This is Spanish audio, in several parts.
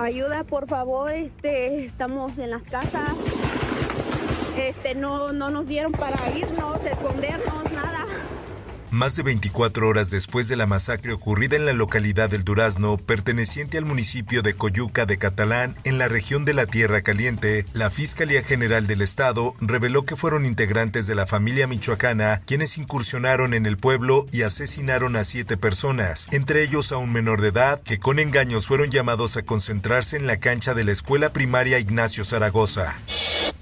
Ayuda, por favor, este, estamos en las casas. Este, no, no nos dieron para irnos, escondernos, nada. Más de 24 horas después de la masacre ocurrida en la localidad del Durazno, perteneciente al municipio de Coyuca de Catalán, en la región de la Tierra Caliente, la Fiscalía General del Estado reveló que fueron integrantes de la familia michoacana quienes incursionaron en el pueblo y asesinaron a siete personas, entre ellos a un menor de edad, que con engaños fueron llamados a concentrarse en la cancha de la escuela primaria Ignacio Zaragoza.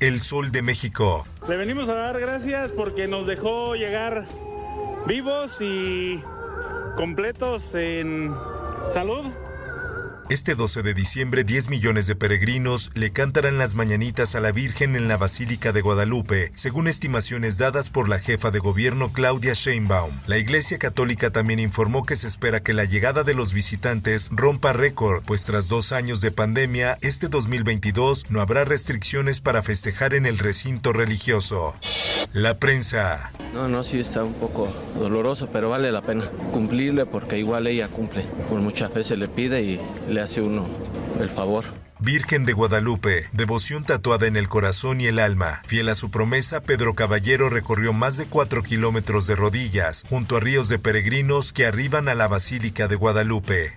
El Sol de México. Le venimos a dar gracias porque nos dejó llegar vivos y completos en salud. Este 12 de diciembre, 10 millones de peregrinos le cantarán las mañanitas a la Virgen en la Basílica de Guadalupe, según estimaciones dadas por la jefa de gobierno Claudia Sheinbaum. La Iglesia Católica también informó que se espera que la llegada de los visitantes rompa récord, pues tras dos años de pandemia, este 2022 no habrá restricciones para festejar en el recinto religioso. La prensa. No, no, sí está un poco doloroso, pero vale la pena cumplirle porque igual ella cumple. Por muchas veces le pide y le hace uno el favor. Virgen de Guadalupe, devoción tatuada en el corazón y el alma. Fiel a su promesa, Pedro Caballero recorrió más de cuatro kilómetros de rodillas, junto a ríos de peregrinos que arriban a la Basílica de Guadalupe.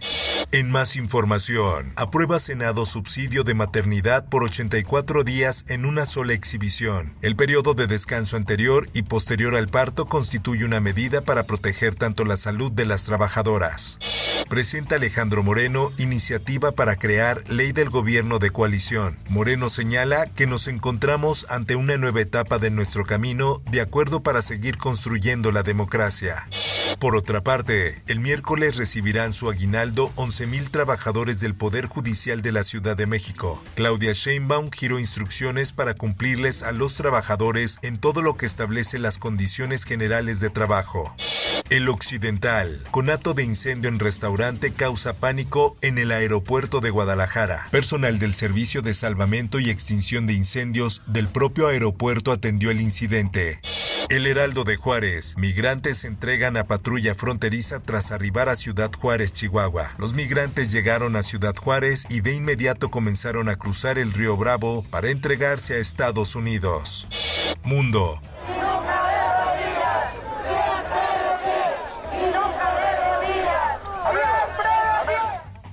En más información, aprueba Senado subsidio de maternidad por 84 días en una sola exhibición. El periodo de descanso anterior y posterior al parto constituye una medida para proteger tanto la salud de las trabajadoras. Presenta Alejandro Moreno iniciativa para crear ley del gobierno de coalición. Moreno señala que nos encontramos ante una nueva etapa de nuestro camino de acuerdo para seguir construyendo la democracia. Por otra parte, el miércoles recibirán su aguinaldo 11.000 trabajadores del Poder Judicial de la Ciudad de México. Claudia Sheinbaum giró instrucciones para cumplirles a los trabajadores en todo lo que establece las condiciones generales de trabajo. El Occidental. Conato de incendio en restaurante causa pánico en el aeropuerto de Guadalajara. Personal del Servicio de Salvamento y Extinción de Incendios del propio aeropuerto atendió el incidente. El Heraldo de Juárez. Migrantes entregan a patrulla fronteriza tras arribar a Ciudad Juárez, Chihuahua. Los migrantes llegaron a Ciudad Juárez y de inmediato comenzaron a cruzar el río Bravo para entregarse a Estados Unidos. Mundo.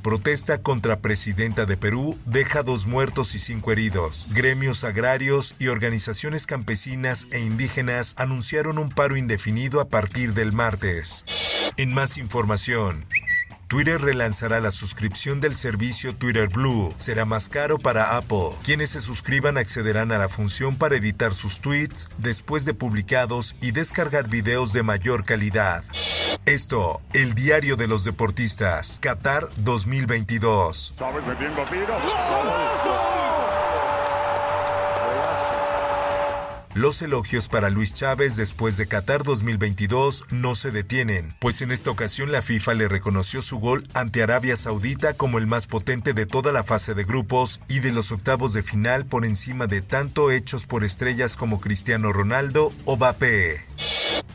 Protesta contra presidenta de Perú deja dos muertos y cinco heridos. Gremios agrarios y organizaciones campesinas e indígenas anunciaron un paro indefinido a partir del martes. En más información, Twitter relanzará la suscripción del servicio Twitter Blue. Será más caro para Apple. Quienes se suscriban accederán a la función para editar sus tweets después de publicados y descargar videos de mayor calidad. Esto, el diario de los deportistas, Qatar 2022. Los elogios para Luis Chávez después de Qatar 2022 no se detienen, pues en esta ocasión la FIFA le reconoció su gol ante Arabia Saudita como el más potente de toda la fase de grupos y de los octavos de final por encima de tanto hechos por estrellas como Cristiano Ronaldo o Mbappé.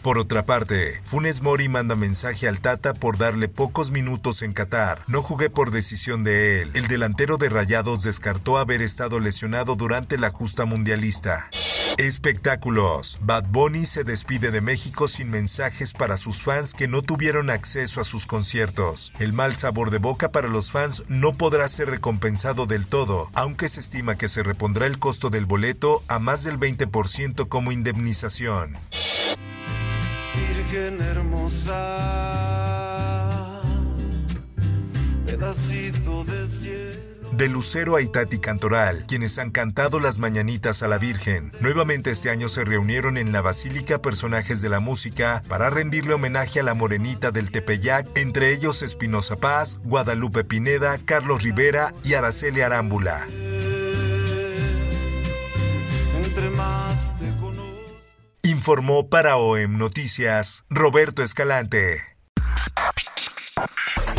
Por otra parte, Funes Mori manda mensaje al Tata por darle pocos minutos en Qatar. No jugué por decisión de él. El delantero de Rayados descartó haber estado lesionado durante la justa mundialista. Espectáculos. Bad Bunny se despide de México sin mensajes para sus fans que no tuvieron acceso a sus conciertos. El mal sabor de boca para los fans no podrá ser recompensado del todo, aunque se estima que se repondrá el costo del boleto a más del 20% como indemnización. Virgen hermosa, pedacito de cielo. De Lucero a Itati Cantoral, quienes han cantado las mañanitas a la Virgen. Nuevamente este año se reunieron en la Basílica personajes de la música para rendirle homenaje a la morenita del Tepeyac, entre ellos Espinosa Paz, Guadalupe Pineda, Carlos Rivera y Araceli Arámbula. Informó para OEM Noticias Roberto Escalante.